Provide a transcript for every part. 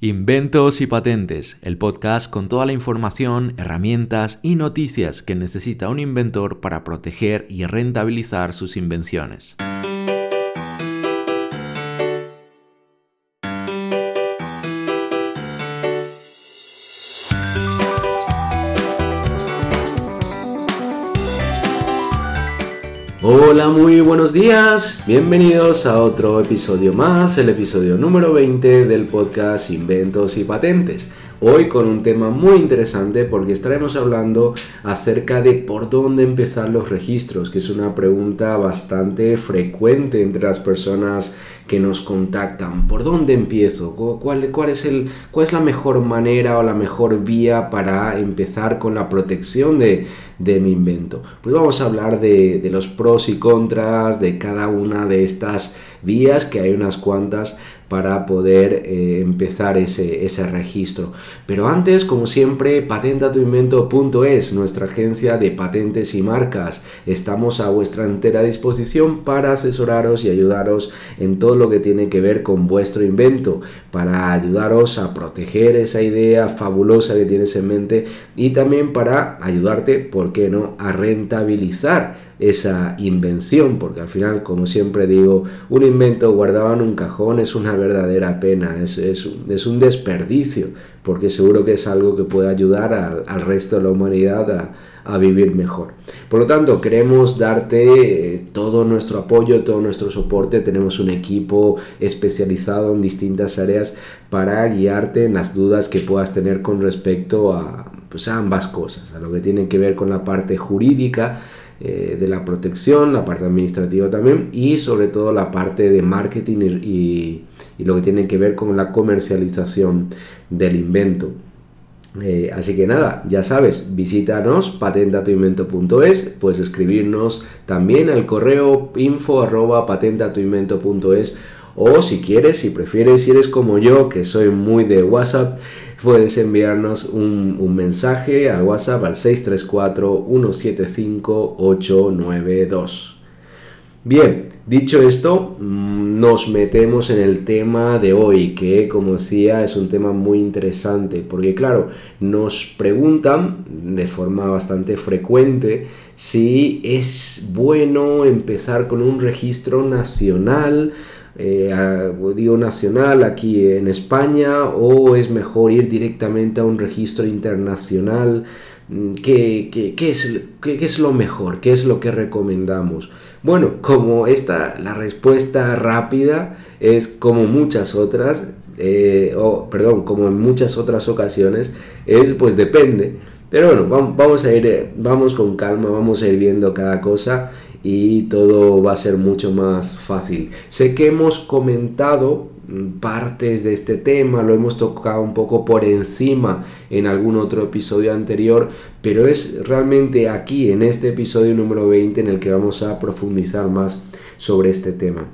Inventos y Patentes, el podcast con toda la información, herramientas y noticias que necesita un inventor para proteger y rentabilizar sus invenciones. Hola, muy buenos días. Bienvenidos a otro episodio más, el episodio número 20 del podcast Inventos y Patentes. Hoy con un tema muy interesante porque estaremos hablando acerca de por dónde empezar los registros, que es una pregunta bastante frecuente entre las personas que nos contactan. ¿Por dónde empiezo? ¿Cuál, cuál, es, el, ¿Cuál es la mejor manera o la mejor vía para empezar con la protección de, mi invento? Pues vamos a hablar de, de los pros y contras de cada una de estas vías, que hay unas cuantas para poder eh, empezar ese, ese, registro. Pero antes, como siempre, patentatuinvento.es, nuestra agencia de patentes y marcas. Estamos a vuestra entera disposición para asesoraros y ayudaros en todo lo que tiene que ver con vuestro invento, para ayudaros a proteger esa idea fabulosa que tienes en mente y también para ayudarte, ¿por qué no?, a rentabilizar esa invención, porque al final, como siempre digo, un invento guardado en un cajón es una verdadera pena, es, es, un desperdicio, porque seguro que es algo que puede ayudar al, resto de la humanidad a, vivir mejor. Por lo tanto, queremos darte eh, todo nuestro apoyo, todo nuestro soporte. Tenemos un equipo especializado en distintas áreas para guiarte en las dudas que puedas tener con respecto a, pues, a ambas cosas, a lo que tiene que ver con la parte jurídica, eh, de la protección, la parte administrativa también y sobre todo la parte de marketing y, lo que tiene que ver con la comercialización del invento. Eh, así que nada, ya sabes, visítanos patentatuinvento.es, puedes escribirnos también al correo info arroba o si quieres, si prefieres, si eres como yo, que soy muy de WhatsApp, puedes enviarnos un, mensaje al WhatsApp al 634-175-892. Bien, dicho esto, mm, nos metemos en el tema de hoy, que como decía es un tema muy interesante, porque claro, nos preguntan de forma bastante frecuente si es bueno empezar con un registro nacional, eh, digo nacional aquí en España o es mejor ir directamente a un registro internacional? Mm, ¿Qué, qué, es, qué, es, lo mejor? ¿Qué es lo que recomendamos? Bueno, como esta, la respuesta rápida es como muchas otras, eh, o perdón, como en muchas otras ocasiones, es pues depende. Pero bueno, vamos a ir, eh, vamos con calma, vamos a ir viendo cada cosa y todo va a ser mucho más fácil. Sé que hemos comentado mm, partes de este tema, lo hemos tocado un poco por encima en algún otro episodio anterior, pero es realmente aquí en este episodio número 20 en el que vamos a profundizar más sobre este tema.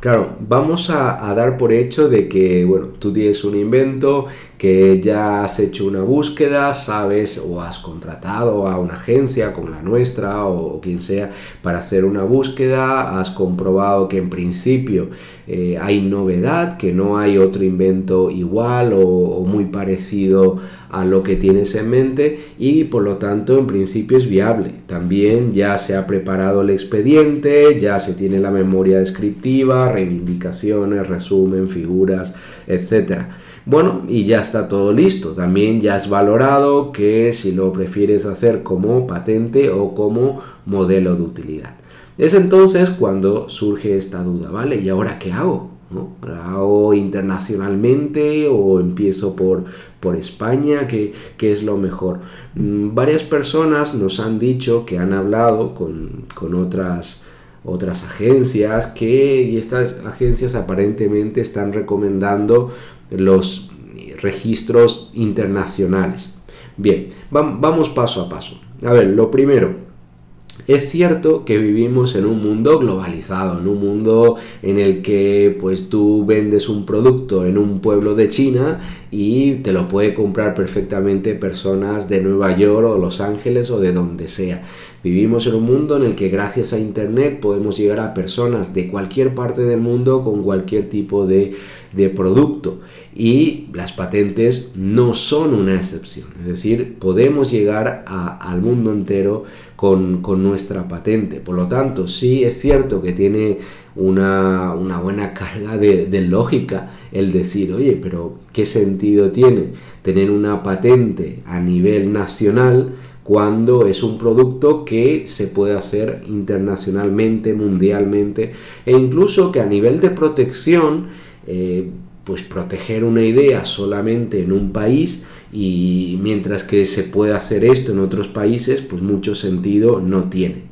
Claro, vamos a, dar por hecho de que, bueno, tú tienes un invento, que ya has hecho una búsqueda, sabes o has contratado a una agencia como la nuestra o, quien sea para hacer una búsqueda, has comprobado que en principio eh, hay novedad, que no hay otro invento igual o muy parecido a lo que tienes en mente y por lo tanto en principio es viable. También ya se ha preparado el expediente, ya se tiene la memoria descriptiva, reivindicaciones, resumen, figuras, etc. Bueno, y ya está todo listo. También ya has valorado que si lo prefieres hacer como patente o como modelo de utilidad. Es entonces cuando surge esta duda, ¿vale? ¿Y ahora qué hago? ¿no? hago internacionalmente o empiezo por, por España? ¿Qué, es lo mejor? Mm, varias personas nos han dicho que han hablado con, otras, otras agencias que y estas agencias aparentemente están recomendando los registros internacionales. Bien, vamos paso a paso. A ver, lo primero, es cierto que vivimos en un mundo globalizado, en un mundo en el que pues tú vendes un producto en un pueblo de China y te lo puede comprar perfectamente personas de Nueva York o Los Ángeles o de donde sea. Vivimos en un mundo en el que gracias a Internet podemos llegar a personas de cualquier parte del mundo con cualquier tipo de de producto y las patentes no son una excepción. Es decir, podemos llegar al mundo entero con, nuestra patente. Por lo tanto, sí es cierto que tiene una, buena carga de, lógica el decir, oye, pero ¿qué sentido tiene tener una patente a nivel nacional? cuando es un producto que se puede hacer internacionalmente, mundialmente, e incluso que a nivel de protección, eh, pues proteger una idea solamente en un país y mientras que se puede hacer esto en otros países, pues mucho sentido no tiene.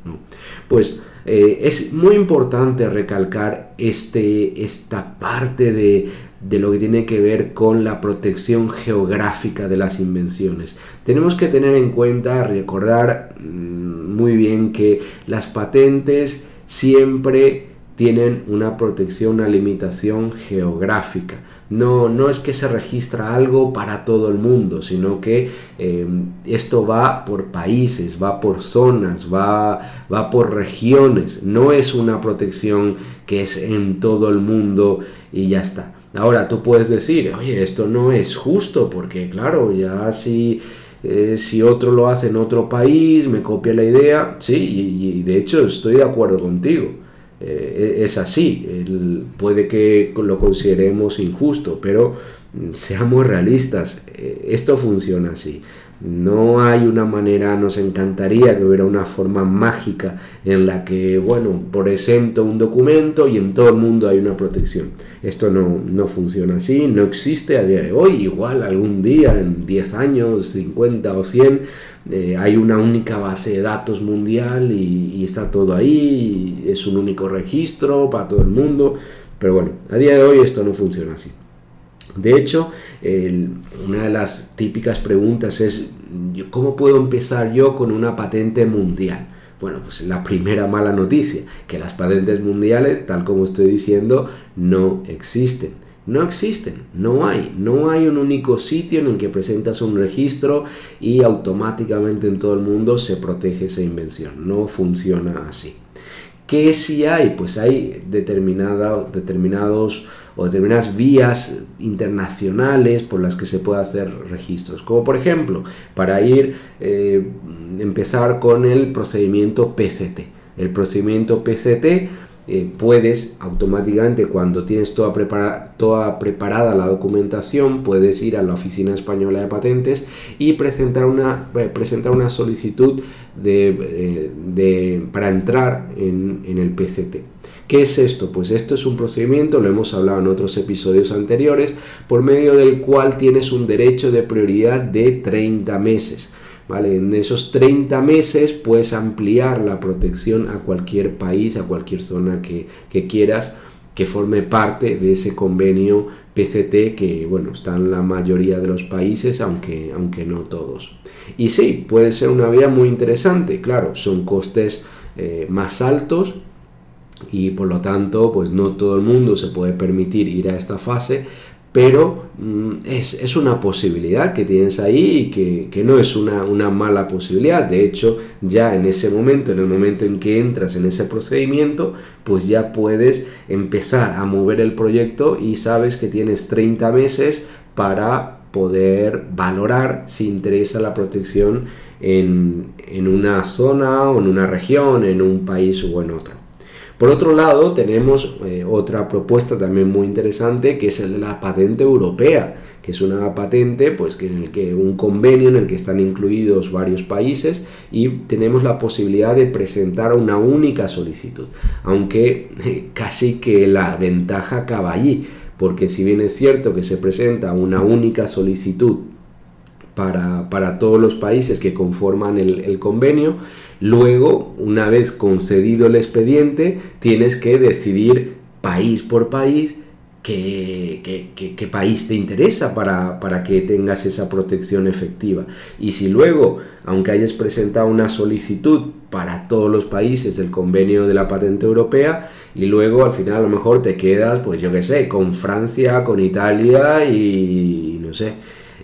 Pues eh, es muy importante recalcar este, esta parte de, de lo que tiene que ver con la protección geográfica de las invenciones. Tenemos que tener en cuenta, recordar mm, muy bien que las patentes siempre tienen una protección, una limitación geográfica. No, no es que se registra algo para todo el mundo, sino que em, esto va por países, va por zonas, va, va por regiones. No es una protección que es en todo el mundo y ya está. Ahora tú puedes decir, oye, esto no es justo, porque claro, ya si, eh, si otro lo hace en otro país, me copia la idea, sí, y, de hecho estoy de acuerdo contigo. Eh, es así, puede que lo consideremos injusto, pero seamos realistas, eh, esto funciona así. No hay una manera, nos encantaría que hubiera una forma mágica en la que, bueno, por exento un documento y en todo el mundo hay una protección. Esto no, no funciona así, no existe a día de hoy. Igual algún día, en 10 años, 50 o 100, eh, hay una única base de datos mundial y, y está todo ahí, es un único registro para todo el mundo. Pero bueno, a día de hoy esto no funciona así. De hecho, una de las típicas preguntas es, ¿cómo puedo empezar yo con una patente mundial? Bueno, pues la primera mala noticia, que las patentes mundiales, tal como estoy diciendo, no existen. No existen, no hay, no hay un único sitio en el que presentas un registro y automáticamente en todo el mundo se protege esa invención. No funciona así. ¿Qué si hay? Pues hay determinados o determinadas vías internacionales por las que se puede hacer registros. Como por ejemplo, para ir, eh, empezar con el procedimiento PCT. El procedimiento PCT eh, puedes automáticamente cuando tienes toda, toda preparada la documentación puedes ir a la oficina española de patentes y presentar una, eh, presentar una solicitud de, para entrar en, en el PCT. ¿Qué es esto? Pues esto es un procedimiento, lo hemos hablado en otros episodios anteriores, por medio del cual tienes un derecho de prioridad de 30 meses. ¿Vale? En esos 30 meses puedes ampliar la protección a cualquier país, a cualquier zona que, quieras que forme parte de ese convenio PCT que bueno está en la mayoría de los países aunque, aunque no todos y sí puede ser una vía muy interesante claro son costes eh, más altos y por lo tanto pues no todo el mundo se puede permitir ir a esta fase pero mm, es, una posibilidad que tienes ahí y que, no es una, una, mala posibilidad. De hecho, ya en ese momento, en el momento en que entras en ese procedimiento, pues ya puedes empezar a mover el proyecto y sabes que tienes 30 meses para poder valorar si interesa la protección en, en una zona o en una región, en un país o en otro. Por otro lado, tenemos eh, otra propuesta también muy interesante que es el de la patente europea, que es una patente pues, en el que un convenio en el que están incluidos varios países y tenemos la posibilidad de presentar una única solicitud, aunque eh, casi que la ventaja acaba allí, porque si bien es cierto que se presenta una única solicitud para, todos los países que conforman el, convenio. Luego, una vez concedido el expediente, tienes que decidir país por país qué, qué, país te interesa para, para, que tengas esa protección efectiva. Y si luego, aunque hayas presentado una solicitud para todos los países del convenio de la patente europea, y luego al final a lo mejor te quedas, pues yo qué sé, con Francia, con Italia y no sé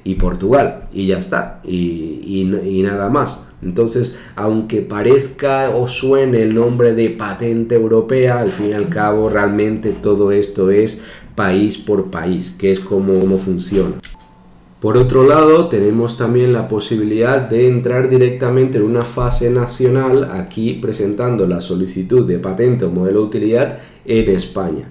y Portugal y ya está y, nada más entonces aunque parezca o suene el nombre de patente europea al fin y al cabo realmente todo esto es país por país, que es como, cómo funciona. Por otro lado, tenemos también la posibilidad de entrar directamente en una fase nacional, aquí presentando la solicitud de patente o modelo de utilidad en España.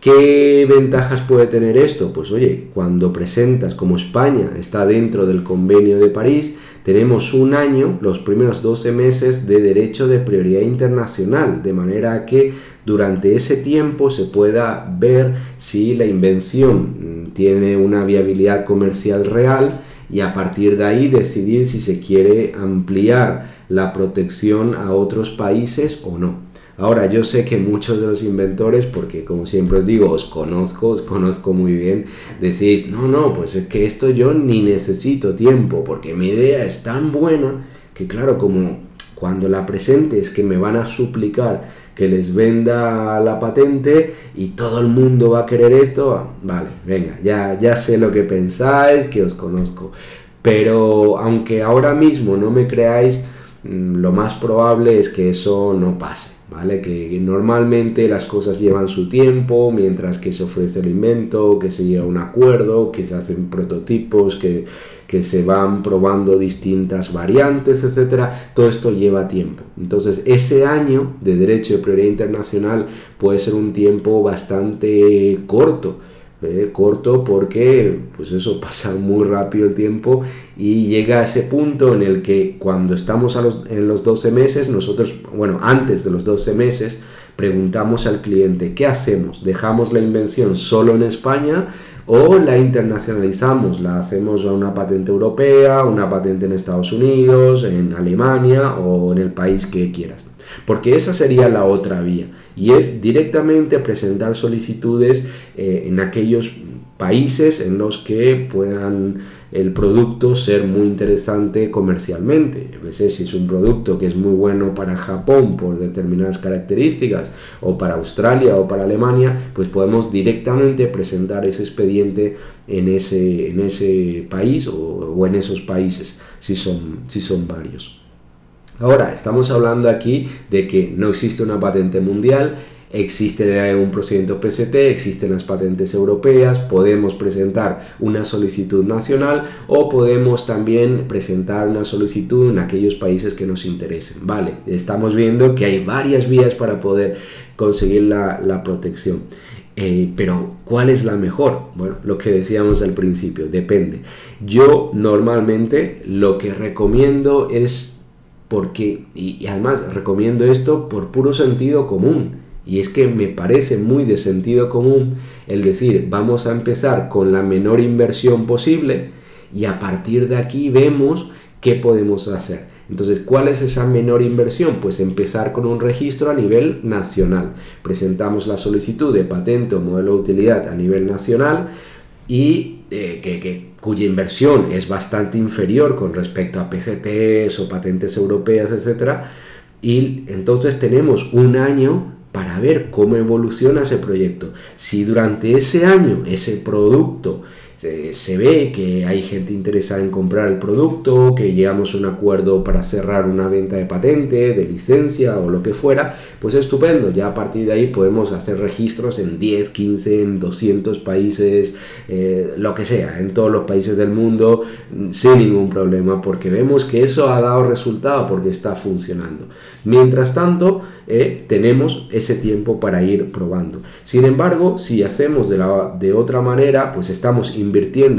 ¿Qué ventajas puede tener esto? Pues oye, cuando presentas como España está dentro del convenio de París, tenemos un año, los primeros 12 meses de derecho de prioridad internacional, de manera que durante ese tiempo se pueda ver si la invención mm, tiene una viabilidad comercial real y a partir de ahí decidir si se quiere ampliar la protección a otros países o no. Ahora, yo sé que muchos de los inventores, porque como siempre os digo, os conozco, os conozco muy bien, decís, no, no, pues es que esto yo ni necesito tiempo, porque mi idea es tan buena que claro, como cuando la presente es que me van a suplicar que les venda la patente y todo el mundo va a querer esto, vale, venga, ya, ya sé lo que pensáis, que os conozco. Pero aunque ahora mismo no me creáis, mm, lo más probable es que eso no pase. ¿Vale? Que, normalmente las cosas llevan su tiempo, mientras que se ofrece el invento, que se llega a un acuerdo, que se hacen prototipos, que, que se van probando distintas variantes, etcétera. Todo esto lleva tiempo. Entonces, ese año de derecho de prioridad internacional puede ser un tiempo bastante corto eh, corto porque pues eso pasa muy rápido el tiempo y llega a ese punto en el que cuando estamos a los, en los 12 meses nosotros bueno antes de los 12 meses preguntamos al cliente qué hacemos dejamos la invención solo en España o la internacionalizamos la hacemos a una patente europea una patente en Estados Unidos en Alemania o en el país que quieras porque esa sería la otra vía y es directamente presentar solicitudes eh, en aquellos países en los que puedan el producto ser muy interesante comercialmente. A veces si es un producto que es muy bueno para Japón por determinadas características o para Australia o para Alemania, pues podemos directamente presentar ese expediente en ese, en ese país o, o en esos países si son, si son varios. Ahora, estamos hablando aquí de que no existe una patente mundial, existe un procedimiento PCT, existen las patentes europeas, podemos presentar una solicitud nacional o podemos también presentar una solicitud en aquellos países que nos interesen. Vale, estamos viendo que hay varias vías para poder conseguir la, protección. Eh, pero, ¿cuál es la mejor? Bueno, lo que decíamos al principio, depende. Yo normalmente lo que recomiendo es porque, y, además recomiendo esto por puro sentido común, y es que me parece muy de sentido común el decir, vamos a empezar con la menor inversión posible y a partir de aquí vemos qué podemos hacer. Entonces, ¿cuál es esa menor inversión? Pues empezar con un registro a nivel nacional. Presentamos la solicitud de patente o modelo de utilidad a nivel nacional y eh, que cuya inversión es bastante inferior con respecto a PCTs o patentes europeas, etc. Y entonces tenemos un año para ver cómo evoluciona ese proyecto. Si durante ese año ese producto se, ve que hay gente interesada en comprar el producto, que llegamos a un acuerdo para cerrar una venta de patente, de licencia o lo que fuera, pues estupendo, ya a partir de ahí podemos hacer registros en 10, 15, en 200 países, eh, lo que sea, en todos los países del mundo, sin ningún problema, porque vemos que eso ha dado resultado, porque está funcionando. Mientras tanto, eh, tenemos ese tiempo para ir probando. Sin embargo, si hacemos de, la, de otra manera, pues estamos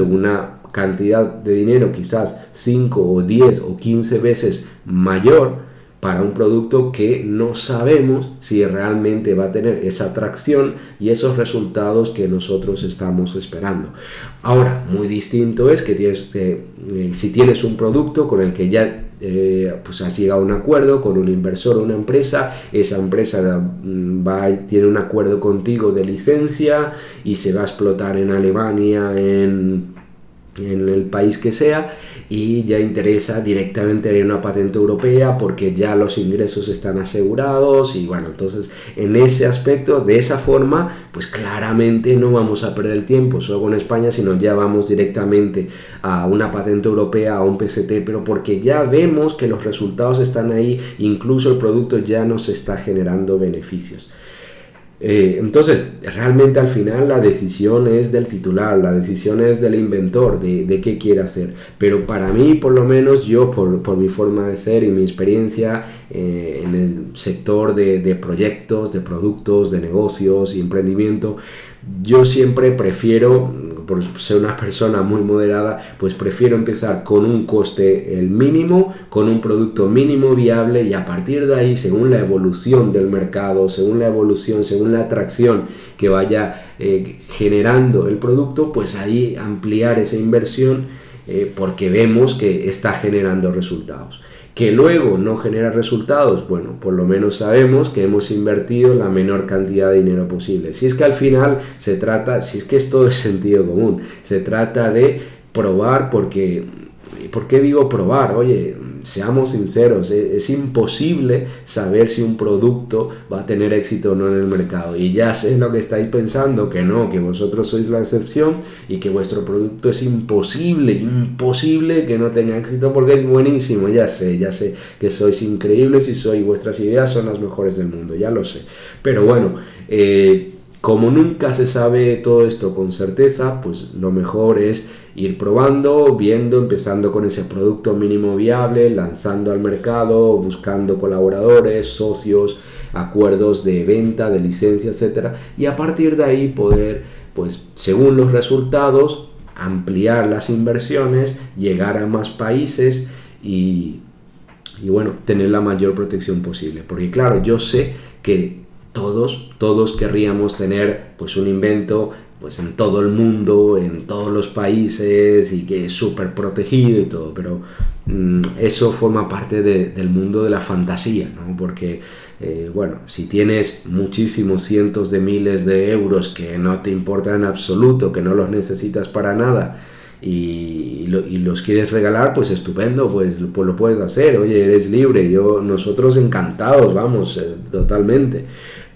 una cantidad de dinero quizás 5 o 10 o 15 veces mayor para un producto que no sabemos si realmente va a tener esa atracción y esos resultados que nosotros estamos esperando. Ahora, muy distinto es que tienes, eh, eh, si tienes un producto con el que ya eh, pues has llegado a un acuerdo con un inversor o una empresa, esa empresa mm, va, tiene un acuerdo contigo de licencia y se va a explotar en Alemania, en en el país que sea y ya interesa directamente en una patente europea porque ya los ingresos están asegurados y bueno, entonces en ese aspecto, de esa forma, pues claramente no vamos a perder el tiempo solo con España, sino ya vamos directamente a una patente europea, a un PCT, pero porque ya vemos que los resultados están ahí, incluso el producto ya nos está generando beneficios. Eh, entonces, realmente al final la decisión es del titular, la decisión es del inventor, de, qué quiere hacer. Pero para mí, por lo menos, yo, por, mi forma de ser y mi experiencia eh, en el sector de, de proyectos, de productos, de negocios y emprendimiento, yo siempre prefiero, por ser una persona muy moderada, pues prefiero empezar con un coste el mínimo, con un producto mínimo viable y a partir de ahí, según la evolución del mercado, según la evolución, según la atracción que vaya eh, generando el producto, pues ahí ampliar esa inversión eh, porque vemos que está generando resultados que luego no genera resultados, bueno, por lo menos sabemos que hemos invertido la menor cantidad de dinero posible. Si es que al final se trata, si es que es todo es sentido común, se trata de probar porque, ¿por qué digo probar? Oye, seamos sinceros, e-, es, imposible saber si un producto va a tener éxito o no en el mercado. Y ya sé lo que estáis pensando, que no, que vosotros sois la excepción y que vuestro producto es imposible, imposible que no tenga éxito porque es buenísimo. Ya sé, ya sé que sois increíbles y sois, vuestras ideas son las mejores del mundo, ya lo sé. Pero bueno, eh, como nunca se sabe todo esto con certeza, pues lo mejor es ir probando, viendo, empezando con ese producto mínimo viable, lanzando al mercado, buscando colaboradores, socios, acuerdos de venta, de licencia, etcétera, y a partir de ahí poder, pues según los resultados, ampliar las inversiones, llegar a más países y, y bueno, tener la mayor protección posible. Porque claro, yo sé que todos, todos querríamos tener pues un invento pues en todo el mundo, en todos los países y que es súper protegido y todo, pero mm, eso forma parte del mundo de la fantasía, ¿no? Porque, eh, bueno, si tienes muchísimos cientos de miles de euros que no te importan en absoluto, que no los necesitas para nada, y, los quieres regalar, pues estupendo, pues, pues, lo puedes hacer, oye, eres libre, yo, nosotros encantados, vamos, eh, totalmente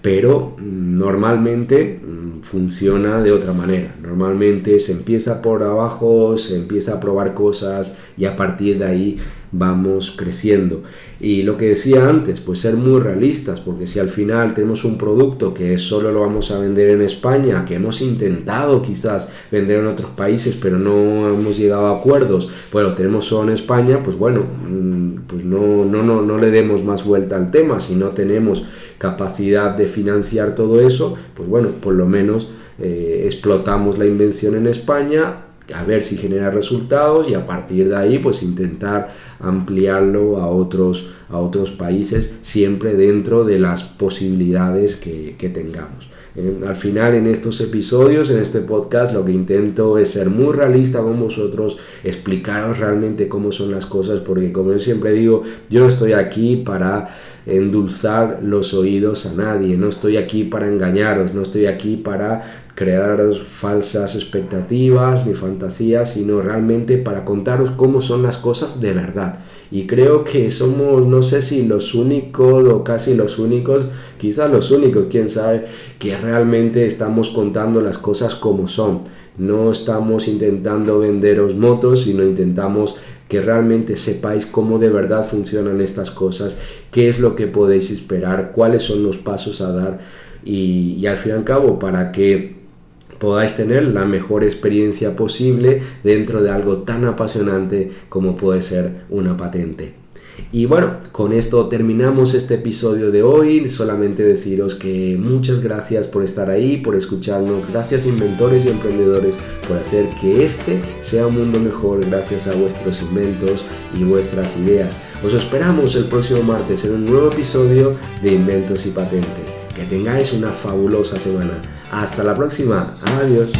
pero mm, normalmente mm, funciona de otra manera. Normalmente se empieza por abajo, se empieza a probar cosas y a partir de ahí vamos creciendo. Y lo que decía antes, pues ser muy realistas, porque si al final tenemos un producto que solo lo vamos a vender en España, que hemos intentado quizás vender en otros países, pero no hemos llegado a acuerdos, pues lo tenemos solo en España, pues bueno, mm, pues no, no, no, no le demos más vuelta al tema, si no tenemos capacidad de financiar todo eso, pues bueno, por lo menos eh, explotamos la invención en España, a ver si genera resultados y a partir de ahí pues intentar ampliarlo a otros, a otros países siempre dentro de las posibilidades que, tengamos. Al final en estos episodios, en este podcast, lo que intento es ser muy realista con vosotros, explicaros realmente cómo son las cosas, porque como yo siempre digo, yo no estoy aquí para endulzar los oídos a nadie, no estoy aquí para engañaros, no estoy aquí para crearos falsas expectativas ni fantasías, sino realmente para contaros cómo son las cosas de verdad. Y creo que somos, no sé si los únicos o casi los únicos, quizás los únicos, quién sabe, que realmente estamos contando las cosas como son. No estamos intentando venderos motos, sino intentamos que realmente sepáis cómo de verdad funcionan estas cosas, qué es lo que podéis esperar, cuáles son los pasos a dar y, y al fin y al cabo para que podáis tener la mejor experiencia posible dentro de algo tan apasionante como puede ser una patente. Y bueno, con esto terminamos este episodio de hoy. Solamente deciros que muchas gracias por estar ahí, por escucharnos. Gracias inventores y emprendedores por hacer que este sea un mundo mejor gracias a vuestros inventos y vuestras ideas. Os esperamos el próximo martes en un nuevo episodio de Inventos y Patentes. Que tengáis una fabulosa semana. Hasta la próxima. Adiós.